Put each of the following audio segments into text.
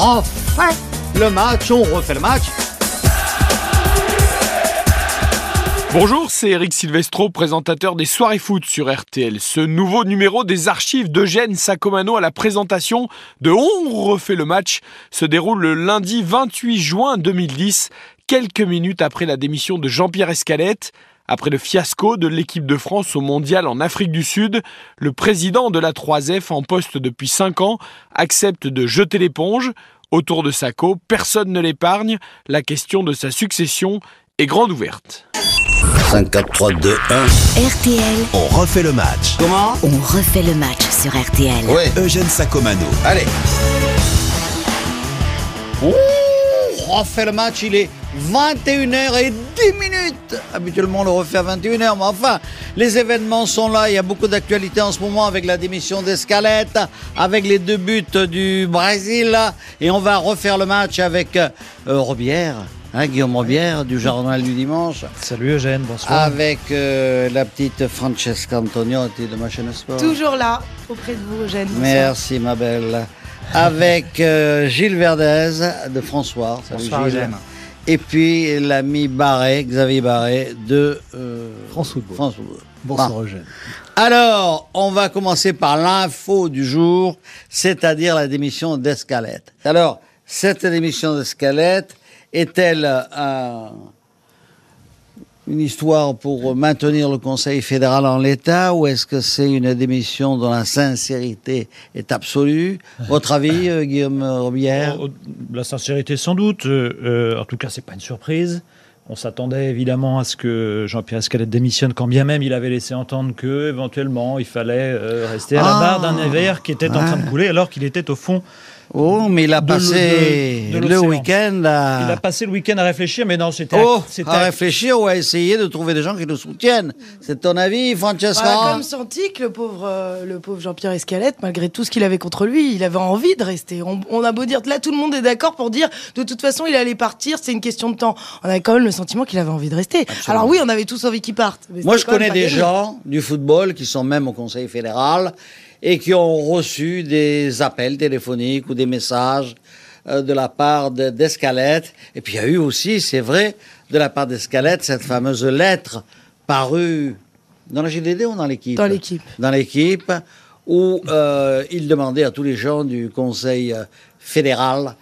refait le match, on refait le match. Bonjour, c'est Eric Silvestro, présentateur des soirées foot sur RTL. Ce nouveau numéro des archives d'Eugène Sacomano à la présentation de On refait le match se déroule le lundi 28 juin 2010, quelques minutes après la démission de Jean-Pierre Escalette. Après le fiasco de l'équipe de France au mondial en Afrique du Sud, le président de la 3F en poste depuis 5 ans accepte de jeter l'éponge. Autour de Sacco, personne ne l'épargne. La question de sa succession est grande ouverte. 5, 4, 3, 2, 1. RTL, On refait le match. Comment? On refait le match sur RTL. Ouais. Eugène Sacomano. Allez. On refait le match, il est 21h10 minutes. Habituellement, on le refait à 21h, mais enfin, les événements sont là. Il y a beaucoup d'actualités en ce moment avec la démission d'Escalette, avec les deux buts du Brésil. Et on va refaire le match avec euh, Robière, hein, Guillaume Robière, du Journal du Dimanche. Salut Eugène, bonsoir. Avec euh, la petite Francesca Antoniotti de ma chaîne Sport. Toujours là, auprès de vous, Eugène. Bonsoir. Merci ma belle. Avec euh, Gilles Verdez de François. Salut, Bonsoir, Gilles. Eugène. Et puis l'ami Barré, Xavier Barré de euh, France Football. France Football. Bonsoir Bon. Eugène. Alors, on va commencer par l'info du jour, c'est-à-dire la démission d'Escalette. Alors, cette démission d'Escalette est-elle euh, une histoire pour maintenir le Conseil fédéral en l'état ou est-ce que c'est une démission dont la sincérité est absolue? Votre avis, euh, Guillaume Robière Oh, La sincérité sans doute. euh, euh, en tout cas, c'est pas une surprise. On s'attendait évidemment à ce que Jean-Pierre Escalette démissionne, quand bien même il avait laissé entendre que éventuellement il fallait euh, rester à la Ah. barre d'un navire qui était en train de couler alors qu'il était au fond. Oh, mais il a passé de- de le week-end à... Il a passé le week-end à réfléchir, mais non, c'était Oh, c'était à réfléchir ou à essayer de trouver des gens qui le soutiennent. C'est ton avis, Francesca Bah, comme senti que le pauvre, euh, le pauvre Jean-Pierre Escalette, malgré tout ce qu'il avait contre lui, il avait envie de rester. On, on a beau dire, là tout le monde est d'accord pour dire, de toute façon il allait partir, c'est une question de temps. On avait quand même le sentiment qu'il avait envie de rester. Alors oui, on avait tous envie qu'il parte. mais Moi, je connais des gens du football qui sont même au Conseil fédéral et qui ont reçu des appels téléphoniques ou des messages euh, de la part de- d'Escalette. Et puis, il y a eu aussi, c'est vrai, de la part d'Escalette, cette fameuse lettre parue dans la GDD ou dans l'équipe? Dans l'équipe. Dans l'équipe, où euh, il demandait à tous les gens du Conseil euh, fédéral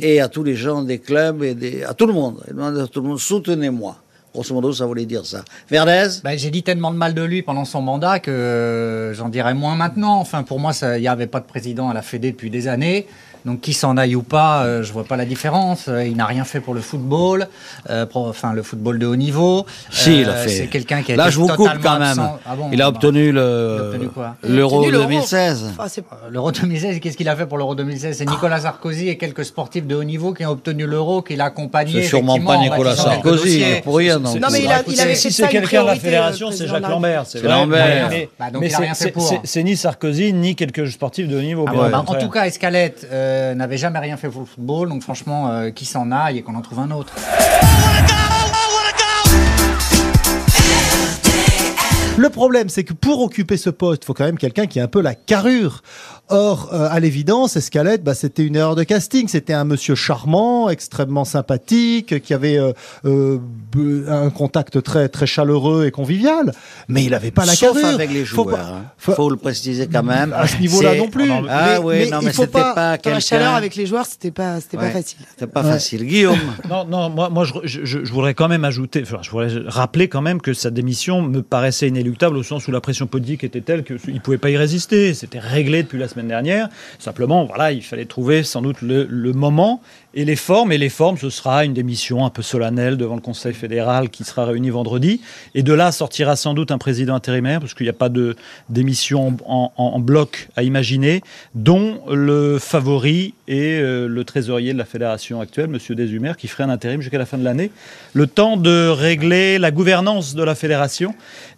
et à tous les gens des clubs et des, à tout le monde. Il demandait à tout le monde, soutenez-moi. Grosso modo, ça voulait dire ça. Verdez Ben, j'ai dit tellement de mal de lui pendant son mandat que euh, j'en dirais moins maintenant. Enfin, pour moi, il n'y avait pas de président à la Fédé depuis des années. Donc, qu'il s'en aille ou pas, euh, je vois pas la différence. Euh, il n'a rien fait pour le football, euh, pour- enfin le football de haut niveau. Si, il a Euh, fait. C'est quelqu'un qui a Là, été je vous coupe totalement quand même. Ah bon, il a bah, obtenu il a le obtenu l'Euro Obtenu l'Euro. 2016. Ah, c'est- Euh, L'Euro 2016, qu'est-ce qu'il a fait pour l'Euro 2016 C'est Nicolas Sarkozy et quelques sportifs de haut niveau qui ont obtenu l'Euro, qu'il a accompagné. C'est sûrement pas Nicolas Sarkozy, dossiers. il est pour rien. Non, Non, mais il, a, il avait si c'est quelqu'un de la fédération, c'est Jacques la Lambert. C'est. Lambert. Mais- Bah, c'est- ni Sarkozy, ni quelques sportifs de haut niveau. Ah bah, en tout cas, Escalette n'avait jamais rien fait pour le football, donc franchement, euh, qui s'en aille et qu'on en trouve un autre. Le problème, c'est que pour occuper ce poste, il faut quand même quelqu'un qui a un peu la carrure. Or, euh, à l'évidence, Escalette, bah, c'était une erreur de casting. C'était un monsieur charmant, extrêmement sympathique, qui avait euh, euh, un contact très très chaleureux et convivial. Mais il n'avait pas la Sauf carrure. avec les Faut joueurs. pas- hein. faut- faut le préciser quand même. À ce niveau-là non plus. Ah Mais- oui, mais non, mais c'était pas- pas, la chaleur avec les joueurs, c'était pas, c'était Ouais. pas facile. C'était pas facile. Guillaume. Non, non, moi, moi je, je- je- je voudrais quand même ajouter, enfin, je voudrais rappeler quand même que sa démission me paraissait inéluctable au sens où la pression politique était telle qu'il ne pouvait pas y résister. C'était réglé depuis la semaine dernière. Simplement, voilà, il fallait trouver sans doute le, le moment et les formes. Et les formes, ce sera une démission un peu solennelle devant le Conseil fédéral qui sera réuni vendredi. Et de là sortira sans doute un président intérimaire, parce qu'il n'y a pas de démission en, en- en bloc à imaginer, dont le favori est euh, le trésorier de la fédération actuelle, M. Desumer, qui ferait un intérim jusqu'à la fin de l'année. Le temps de régler la gouvernance de la fédération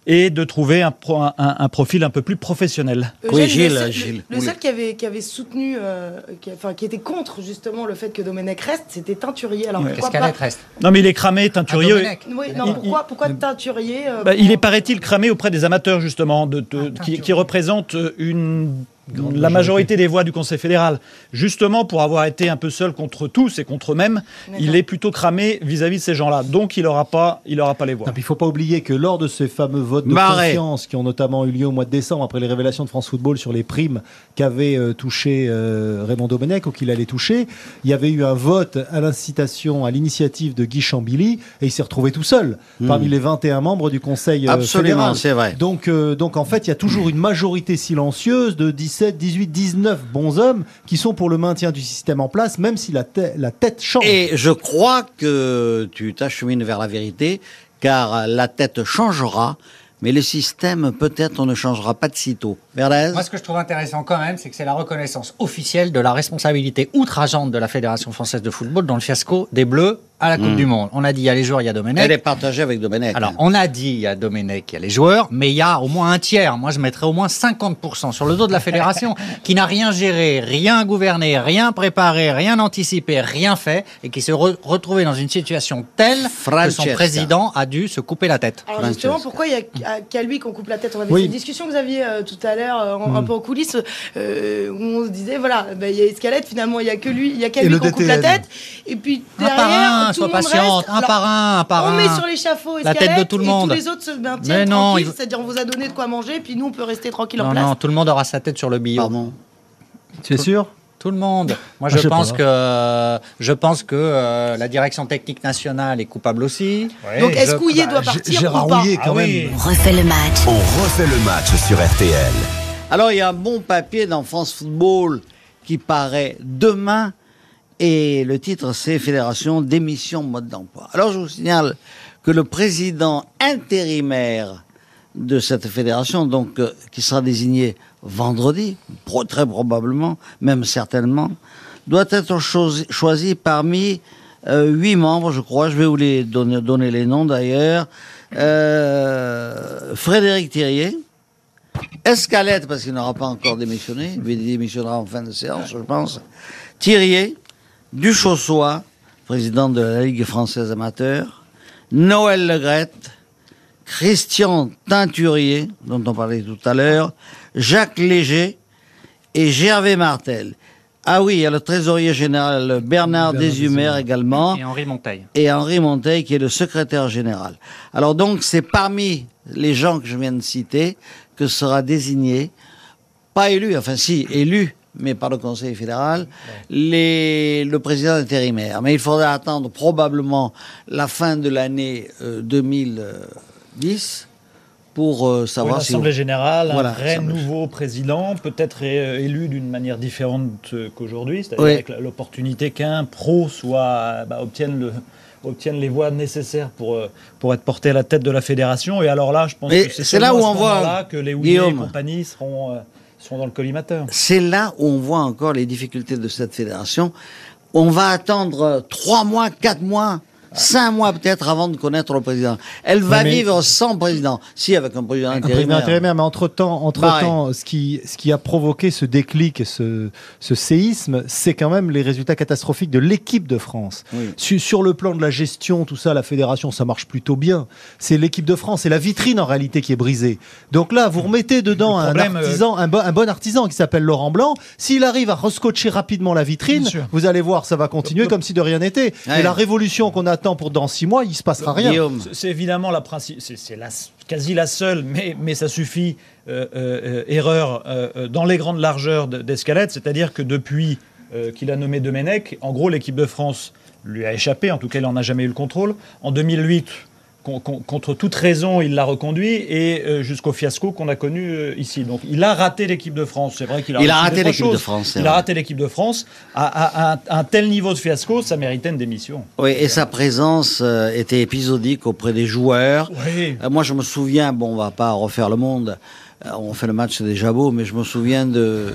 et de trouver un, pro- un- un profil un peu plus professionnel. Oui, Eugène, Gilles, le seul, Gilles, le oui. seul qui avait, qui avait soutenu, euh, qui, enfin, qui était contre justement le fait que Domenech reste, c'était Teinturier. Alors pourquoi pas reste? Non, mais il est cramé, teinturier. Oui, non, il- pourquoi, pourquoi Teinturier euh, Bah, il est, paraît-il, cramé auprès des amateurs, justement, de, de- Ah, qui, qui représentent une la majorité des voix du Conseil fédéral. Justement, pour avoir été un peu seul contre tous et contre eux-mêmes, il est plutôt cramé vis-à-vis de ces gens-là. Donc, il n'aura pas, il aura pas les voix. Non, puis il faut pas oublier que lors de ces fameux votes de Marais. confiance qui ont notamment eu lieu au mois de décembre après les révélations de France Football sur les primes qu'avait euh, touché euh, Raymond Domenech ou qu'il allait toucher, il y avait eu un vote à l'incitation, à l'initiative de Guy Chambilly et il s'est retrouvé tout seul parmi les 21 membres du Conseil euh, Hmm. Absolument, fédéral. c'est vrai. Donc, euh, donc en fait, il y a toujours une majorité silencieuse de 17, 18, 19 bons hommes qui sont pour le maintien du système en place, même si la, te- la tête change. Et je crois que tu t'achemines vers la vérité, car la tête changera, mais le système, peut-être, on ne changera pas de sitôt. Verdez Moi, ce que je trouve intéressant quand même, c'est que c'est la reconnaissance officielle de la responsabilité outrageante de la Fédération française de football dans le fiasco des Bleus à la Coupe du Monde. On a dit il y a les joueurs, il y a Domenech. Elle est partagée avec Domenech. Alors, on a dit il y a Domenech, il y a les joueurs, mais il y a au moins un tiers. Moi, je mettrais au moins 50% sur le dos de la fédération qui n'a rien géré, rien gouverné, rien préparé, rien anticipé, rien fait et qui s'est re- retrouvé dans une situation telle que son président a dû se couper la tête. Alors Francesca. justement, pourquoi il y a qu'à- qu'à lui qu'on coupe la tête? On avait Oui. une discussion, Xavier, euh, tout à l'heure, euh, en- un peu en coulisses, euh, où on se disait, voilà, bah, il y a Escalette, finalement, il y a que lui, il y a qu'à lui qu'on coupe la tête. Et puis Un derrière, sois patiente, reste. un par un, un par on un. met sur l'échafaud La tête de tout le et monde. tous les autres se maintiennent Mais non, tranquilles, il- c'est-à-dire on vous a donné de quoi manger, puis nous on peut rester tranquille en place. non, tout le monde aura sa tête sur le billot. Pardon. Tu es sûr? Tout le monde. Moi, Ah, je pense que je pense que euh, la direction technique nationale est coupable aussi. Donc est-ce qu'Ouillet bah, doit partir Gérard ou pas quand Ah même. oui. On refait le match. On refait le match sur RTL. Alors, il y a un bon papier dans France Football qui paraît demain. Et le titre, c'est Fédération démission mode d'emploi. Alors, je vous signale que le président intérimaire de cette fédération, donc, euh, qui sera désigné vendredi, très probablement, même certainement, doit être choisi, parmi euh, huit membres, je crois. Je vais vous les donner, donner les noms d'ailleurs. Euh, Frédéric Thirier, Escalette, parce qu'il n'aura pas encore démissionné, il démissionnera en fin de séance, je pense. Thirier, Duchossois, président de la Ligue française amateur, Noël Legrette, Christian Teinturier, dont on parlait tout à l'heure, Jacques Léger et Gervais Martel. Ah oui, il y a le trésorier général Bernard Desumer également Et Henri Monteil. et Henri Monteil qui est le secrétaire général. Alors donc c'est parmi les gens que je viens de citer que sera désigné, pas élu, enfin si, élu, mais par le Conseil fédéral, les, le président intérimaire. Mais il faudra attendre probablement la fin de l'année euh, 2010 pour euh, Pour savoir une si... assemblée générale, Voilà, un vrai nouveau président, peut-être euh, élu d'une manière différente euh, qu'aujourd'hui, c'est-à-dire Oui. avec l'opportunité qu'un pro soit euh, bah, obtienne le obtienne les voix nécessaires pour euh, pour être porté à la tête de la fédération. Et alors là, je pense Mais que c'est là où on voit, moment-là que les Houillet et compagnie seront C'est là où on voit encore les difficultés de cette fédération. On va attendre trois mois, quatre mois, cinq mois peut-être avant de connaître le président. Elle va mais- vivre sans président. Si, avec un président Un président intérimaire. intérimaire, mais entre-temps, entre-temps ce, qui, ce qui a provoqué ce déclic, et ce, ce séisme, c'est quand même les résultats catastrophiques de l'équipe de France. Oui. Sur, le plan de la gestion, tout ça, la fédération, ça marche plutôt bien. C'est l'équipe de France, c'est la vitrine en réalité qui est brisée. Donc là, vous remettez dedans un euh, artisan, un, bon, un bon artisan qui s'appelle Laurent Blanc. S'il arrive à rescotcher rapidement la vitrine, vous allez voir, ça va continuer comme si de rien n'était. Ouais. Et la révolution qu'on pour dans six mois, il se passera rien. Guillaume. C'est- évidemment la princi- c'est la, quasi la seule, mais, mais ça suffit, euh, euh, euh, erreur euh, dans les grandes largeurs de- d'Escalette, c'est-à-dire que depuis euh, qu'il a nommé Domenech, en gros l'équipe de France lui a échappé, en tout cas il n'en a jamais eu le contrôle. En 2008, con- con- contre toute raison, il l'a reconduit et euh, jusqu'au fiasco qu'on a connu euh, ici. Donc il a raté l'équipe de France. C'est vrai qu'il a, Il a raté l'équipe de. France, Il a raté l'équipe de France. À, à- à un- tel niveau de fiasco, ça méritait une démission. Oui, et sa présence euh, était épisodique auprès des joueurs. Oui. Moi, je me souviens, bon, on va pas refaire le monde, on fait le match des jabots, mais je me souviens de,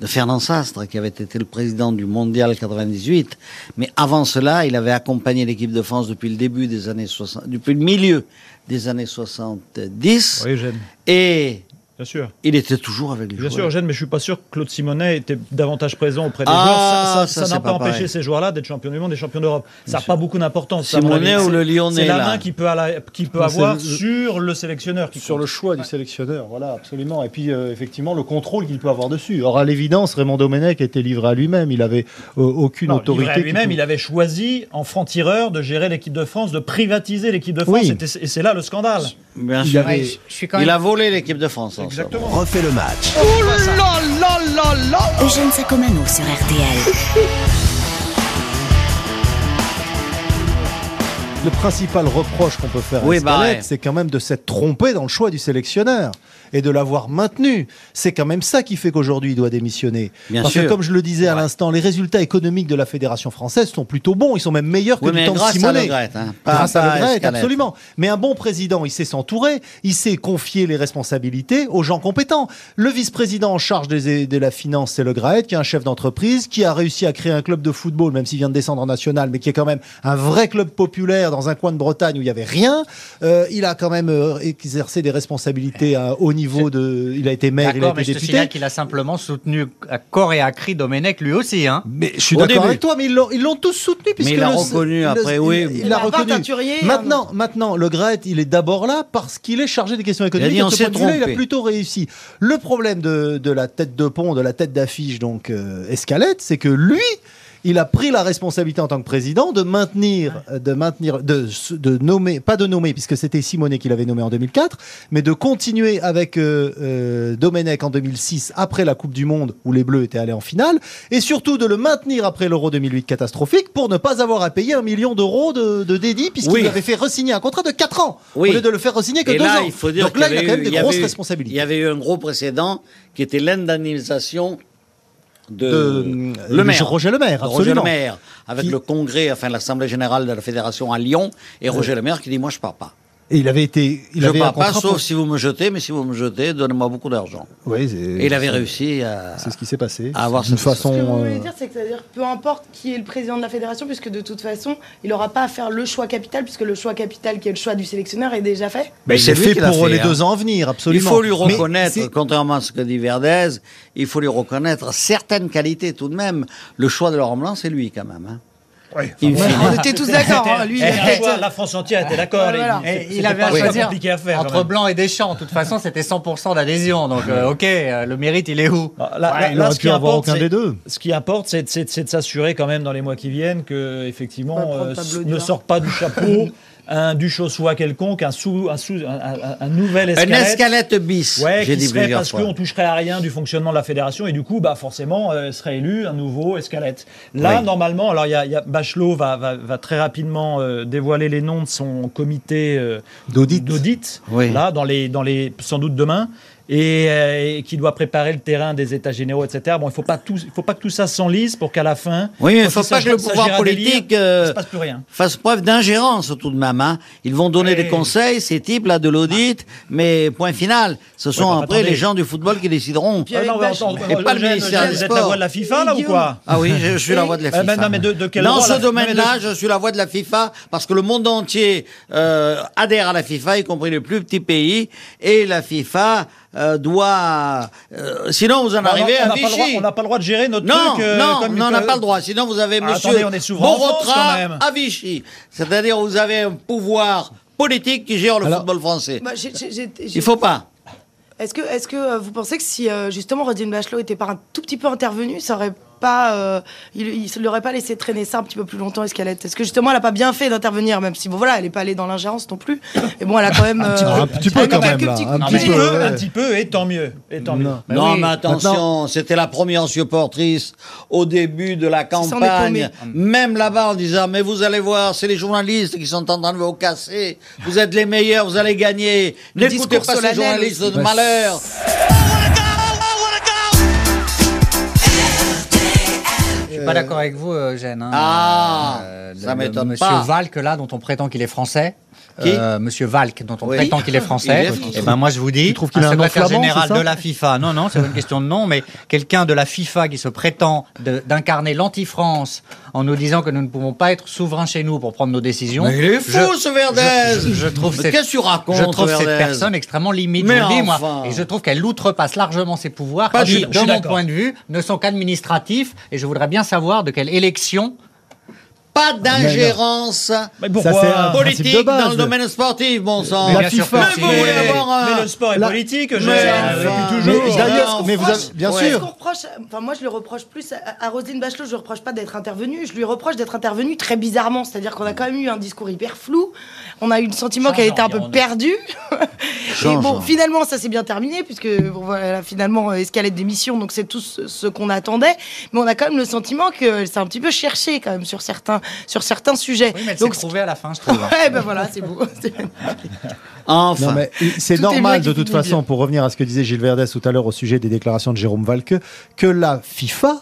de Fernand Sastre, qui avait été le président du Mondial 98. Mais avant cela, il avait accompagné l'équipe de France depuis le début des années 60, depuis le milieu des années 70. Oui, Eugène. Et Bien sûr. il était toujours avec les Bien sûr, joueurs. Eugène, mais je suis pas sûr que Claude Simonet était davantage présent auprès des Ah, joueurs. Ça- Ça ça, ça c'est n'a pas pas empêché ces joueurs-là d'être champions du monde et champions d'Europe. Ça n'a pas beaucoup d'importance. Simonet ou C'est- le Lyonnais, C'est la main qu'il peut, avoir le- sur le sélectionneur. Qui Sur compte. le choix du sélectionneur, voilà, absolument. Et puis, euh, effectivement, le contrôle qu'il peut avoir dessus. Or, à l'évidence, Raymond Domenech était livré à lui-même. Il avait euh, aucune Non, autorité. livré à qui lui-même, il avait choisi en franc-tireur de gérer l'équipe de France, de privatiser l'équipe de France. Oui. Et c'est- Et c'est là le scandale. Bien sûr. avait- Ouais, je, je suis quand Il a volé l'équipe de France. Exactement. Refait le match. Eugène Sacomano sur RTL. Le principal reproche qu'on peut faire Oui, à bah Escalette, ouais. c'est quand même de s'être trompé dans le choix du sélectionneur et de l'avoir maintenu. C'est quand même ça qui fait qu'aujourd'hui il doit démissionner. Bien Parce sûr. que comme je le disais à l'instant, les résultats économiques de la fédération française sont plutôt bons. Ils sont même meilleurs que du temps de grâce à Simonet. Hein, grâce à Le Gret, Escalette. absolument. Mais un bon président, il sait s'entourer, il sait confier les responsabilités aux gens compétents. Le vice-président en charge des- de la finance, c'est Le Gret, qui est un chef d'entreprise, qui a réussi à créer un club de football, même s'il vient de descendre en national, mais qui est quand même un vrai club populaire dans un coin de Bretagne où il n'y avait rien. Euh, il a quand même euh, exercé des responsabilités à haut niveau de. Il a été maire, il a mais été je te député. qu'il a simplement soutenu à corps et à cri Domenech lui aussi. Hein. Mais je suis Au d'accord début. avec toi, mais ils l'ont, tous soutenu. puisque il a le- reconnu le- après, il- oui. Il, Il l'a a reconnu. hein, Maintenant, maintenant, le Gret, il est d'abord là parce qu'il est chargé des questions économiques. dit, on De ce point de il a plutôt réussi. Le problème de, de la tête de pont, de la tête d'affiche, donc euh, Escalette, c'est que lui, il a pris la responsabilité en tant que président de maintenir, euh, de maintenir, de, de nommer, pas de nommer, puisque c'était Simonet qui l'avait nommé en 2004, mais de continuer avec euh, euh, Domenech en 2006 après la Coupe du Monde où les Bleus étaient allés en finale, et surtout de le maintenir après l'Euro 2008 catastrophique pour ne pas avoir à payer un million d'euros de, de dédit puisqu'il Oui. avait fait resigner un contrat de 4 ans Oui. au lieu de le faire resigner que Et 2 là, ans. il faut dire Donc là, il y a quand même eu- des grosses eu- responsabilités. Il y avait eu un gros précédent qui était l'indemnisation de, de le maire. Roger Le Maire, de Roger Le absolument. Maire, avec Qui- le congrès, enfin l'assemblée générale de la fédération à Lyon, et Roger Le Maire qui dit moi je pars pas. Et il avait été, il je un pars pas, sauf pour- si vous me jetez, mais si vous me jetez, donnez-moi beaucoup d'argent. Oui, c'est- Et il avait réussi à. C'est ce qui s'est passé. à avoir d'une ce- façon. Ce que vous voulez euh, dire, c'est que c'est-à-dire peu importe qui est le président de la fédération, puisque de toute façon, il n'aura pas à faire le choix capital, puisque le choix capital qui est le choix du sélectionneur est déjà fait. mais c'est fait pour fait, les hein. deux ans à venir, Il absolument. faut lui reconnaître, contrairement à ce que dit Verdez, il faut lui reconnaître certaines qualités tout de même. Le choix de Laurent Blanc, c'est lui quand même. hein. On était tous d'accord. hein, Lui, il Eh, choix, la France entière était d'accord. Voilà. C'était il avait pas à choisir compliqué à faire. entre. Blanc et Deschamps. De toute façon, c'était 100% d'adhésion. Donc, euh, ok, euh, le mérite, il est où Ah, Là, Ouais, là- il là, aurait ce pu qui avoir importe, aucun c'est- des deux. Ce qui importe, c'est de s'assurer quand même dans les mois qui viennent que effectivement euh, ne sort pas du chapeau un du soit quelconque, un sous, un, sous, un, un- un nouvel Un escalette. escalette bis, Ouais, j'ai qui dit serait parce qu'on toucherait à rien du fonctionnement de la fédération et du coup, bah forcément, euh, serait élu un nouveau escalette. Là, Oui. normalement, alors y a, y a- Bachelot va, va, va très rapidement euh, dévoiler les noms de son comité euh, D'audit. d'audit, Oui. là, dans les, dans les, sans doute demain. Et, euh, et qui doit préparer le terrain des états généraux, etc. Bon, il faut pas tout, il faut pas que tout ça s'enlise pour qu'à la fin, Oui, mais il quand faut pas que le pouvoir politique euh, se passe plus rien. fasse preuve d'ingérence tout de même. hein. Ils vont donner Oui. des conseils, ces types-là de l'audit, mais point final. Ce sont bah, après attendez. les gens du football qui décideront. Ah non, mais Et pas le ministère Vous êtes la voix de la FIFA, là, ou quoi? Ah oui, je, je suis la voix de la FIFA. ben non, mais de- de quelle Dans ce là? Domaine-là, je suis la voix de la FIFA parce que le monde entier euh, adhère à la FIFA, y compris les plus petits pays, et la FIFA euh, doit. euh, sinon, vous en arrivez on à droit-. On n'a pas le droit de gérer notre Non, truc. euh, non, comme- non, on n'a pas le droit. Sinon, vous avez Ah, monsieur attendez, on est souverain en France, Borotra quand même. à Vichy. C'est-à-dire, vous avez un pouvoir politique qui gère le Alors- football français. Bah, j'ai- Il faut pas. Est-ce que, est-ce que vous pensez que si justement Roselyne Bachelot était pas un tout petit peu intervenue, ça aurait pas, euh, il, il l'aurait pas laissé traîner ça un petit peu plus longtemps, Escalette Est-ce que justement elle a pas bien fait d'intervenir, même si bon voilà, elle est pas allée dans l'ingérence non plus. Et bon, elle a quand même euh, Un petit peu quand même Un petit peu. peu, ouais. un petit peu, et tant mieux. Et tant mieux. Non. Ben non, oui. mais attention, c'était la première supportrice au début de la campagne. Même là-bas en disant, mais vous allez voir, c'est les journalistes qui sont en train de vous casser. Vous êtes les meilleurs, vous allez gagner. N'écoutez pas ces journalistes de malheur. Suis pas d'accord avec vous, Eugène. hein. Ah, Euh, ça m'étonne Monsieur pas. Valk, là, dont on prétend qu'il est français. Qui? Euh, Monsieur Valk, dont on Oui. prétend qu'il est français. Il est. Et ben moi je vous dis, Tu trouves qu'il a un secrétaire flamand, général de la FIFA. Non, non, c'est une question de nom, mais quelqu'un de la FIFA qui se prétend d'incarner l'anti-France en nous disant que nous ne pouvons pas être souverains chez nous pour prendre nos décisions. Mais il est fou, Je- ce Verdez je, je- je trouve cette, qu'est-ce que tu racontes, je trouve cette personne extrêmement limite, Mais je vous le dis, moi. Et je trouve qu'elle outrepasse largement ses pouvoirs, Pas qui, du tout. de mon point de vue, ne sont qu'administratifs. Et je voudrais bien savoir de quelle élection Pas d'ingérence Mais Ça, pourquoi c'est un principe politique de base. dans le domaine sportif, bon sang. Mais La bien sûr. Mais vous voulez Mais- avoir un- Mais le sport est La- politique, je Mais sais, enfin, Mais toujours. d'ailleurs, Non, mais vous avez- bien ouais. Sûr. qu'on reproche, enfin moi je le reproche plus à, à Roselyne Bachelot, je lui reproche pas d'être intervenue, je lui reproche d'être intervenue très bizarrement, c'est-à-dire qu'on a quand même eu un discours hyper flou, on a eu le sentiment qu'elle était un peu perdue. Et bon, finalement ça s'est bien terminé puisque bon, voilà, finalement euh, escalade d'émission, donc c'est tout ce, ce qu'on attendait, mais on a quand même le sentiment que c'est un petit peu cherché quand même sur certains sur certains sujets. Oui, mais elle donc s'est trouvée à la fin, je trouve. ouais ben voilà, c'est beau. C'est- Enfin. C'est normal de toute façon, bien. pour revenir à ce que disait Gilles Verdès tout à l'heure au sujet des déclarations de Jérôme Valque, que la FIFA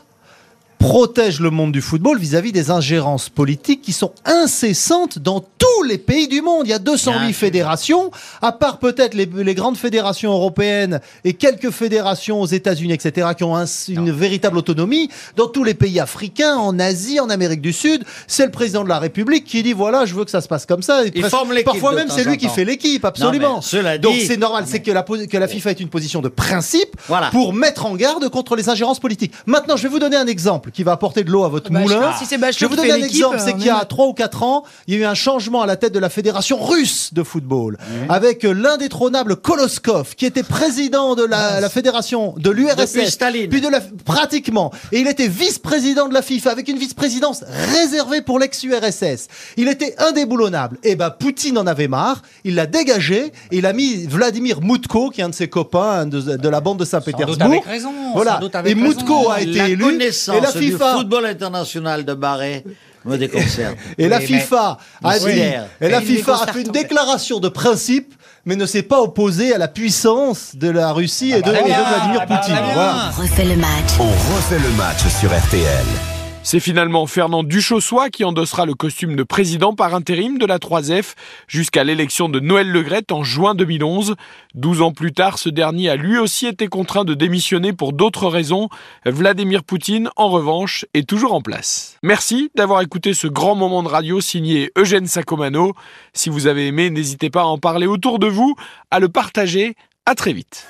protège le monde du football vis-à-vis des ingérences politiques qui sont incessantes dans tous les pays du monde. Il y a 208 Bien sûr. fédérations, à part peut-être les, les grandes fédérations européennes et quelques fédérations aux États-Unis, etc., qui ont un- une véritable autonomie. Dans tous les pays africains, en Asie, en Amérique du Sud, c'est le président de la République qui dit voilà, je veux que ça se passe comme ça. Et Il presque- forme l'équipe Parfois même, c'est lui qui fait l'équipe, absolument. Non, cela Donc dit- c'est normal, c'est que la, posi- que la FIFA est une position de principe Voilà. pour mettre en garde contre les ingérences politiques. Maintenant, je vais vous donner un exemple qui va apporter de l'eau à votre Bah, je moulin. si je vais vous fait un exemple, c'est qu'il y a mal. 3 ou 4 ans, il y a eu un changement à la tête de la fédération russe de football avec l'indétrônable Koloskov qui était président de la, la fédération de l'URSS puis de la pratiquement et il était vice-président de la FIFA avec une vice-présidence réservée pour l'ex-URSS. Il était indéboulonnable. Et ben Poutine en avait marre, il l'a dégagé et il a mis Vladimir Moutko qui est un de ses copains de, de la bande de Saint-Pétersbourg. avec raison. Voilà. Et. Moutko a été élu connaissance et la du FIFA football international de Barré me déconcerte. et la mais- FIFA a Oui. dit, et la Il est FIFA a fait une déclaration de principe, mais ne s'est pas opposée à la puissance de la Russie et, de, bah, et de bien, Vladimir bah, bah, Poutine. bien. Voilà. refait le match. On refait le match sur RTL. C'est finalement Fernand Duchossois qui endossera le costume de président par intérim de la 3F jusqu'à l'élection de Noël Legrette en juin 2011. Douze ans plus tard, ce dernier a lui aussi été contraint de démissionner pour d'autres raisons. Vladimir Poutine, en revanche, est toujours en place. Merci d'avoir écouté ce grand moment de radio signé Eugène Sacomano. Si vous avez aimé, n'hésitez pas à en parler autour de vous, à le partager. À très vite.